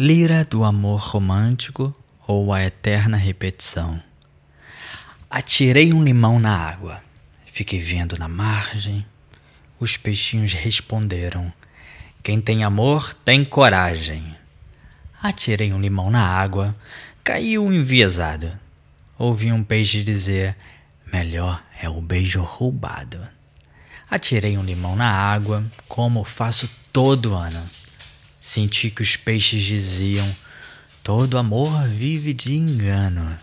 Lira do amor romântico ou a eterna repetição. Atirei um limão na água. Fiquei vendo na margem. Os peixinhos responderam: Quem tem amor tem coragem. Atirei um limão na água. Caiu enviesado. Ouvi um peixe dizer: Melhor é o beijo roubado. Atirei um limão na água, como faço todo ano. Senti que os peixes diziam: Todo amor vive de engano.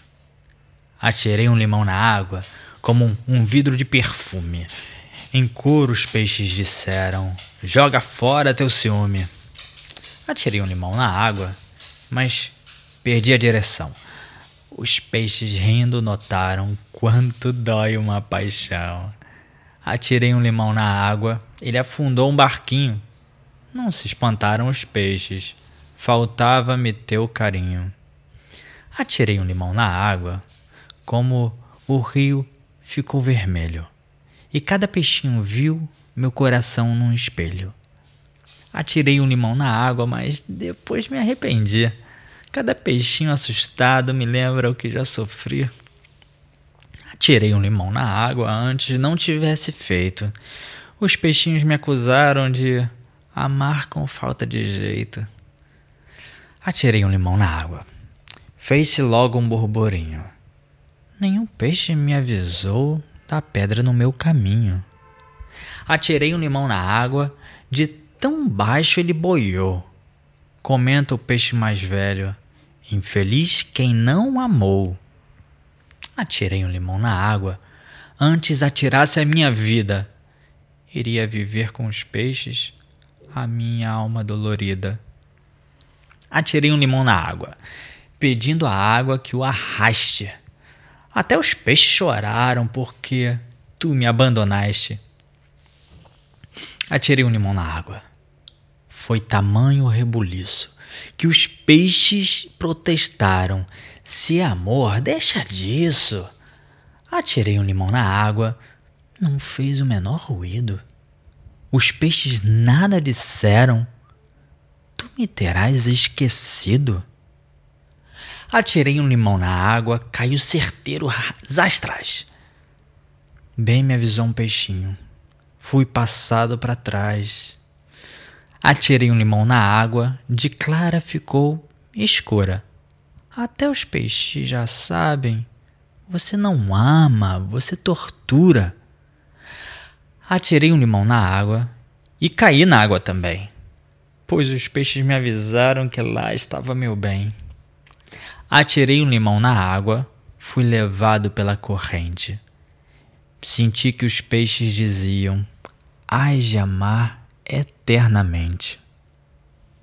Atirei um limão na água, como um, vidro de perfume. Em coro os peixes disseram: Joga fora teu ciúme. Atirei um limão na água, mas perdi a direção. Os peixes rindo notaram quanto dói uma paixão. Atirei um limão na água, ele afundou um barquinho. Não se espantaram os peixes, faltava-me teu carinho. Atirei um limão na água, como o rio ficou vermelho, e cada peixinho viu meu coração num espelho. Atirei um limão na água, mas depois me arrependi. Cada peixinho assustado me lembra o que já sofri. Atirei um limão na água antes não tivesse feito. Os peixinhos me acusaram de amar com falta de jeito. Atirei um limão na água. Fez-se logo um borborinho. Nenhum peixe me avisou da pedra no meu caminho. Atirei um limão na água, de tão baixo ele boiou. Comenta o peixe mais velho: Infeliz quem não amou. Atirei um limão na água, antes atirasse a minha vida. Iria viver com os peixes a minha alma dolorida. Atirei um limão na água, pedindo à água que o arraste. Até os peixes choraram porque tu me abandonaste. Atirei um limão na água. Foi tamanho rebuliço que os peixes protestaram: Se amor, deixa disso. Atirei um limão na água, não fez o menor ruído. Os peixes nada disseram. Tu me terás esquecido. Atirei um limão na água, caiu certeiro atrás. Bem me avisou um peixinho. Fui passado para trás. Atirei um limão na água, de clara ficou escura. Até os peixes já sabem. Você não ama, você tortura. Atirei um limão na água e caí na água também, pois os peixes me avisaram que lá estava meu bem. Atirei um limão na água, fui levado pela corrente. Senti que os peixes diziam: Ai de amar eternamente.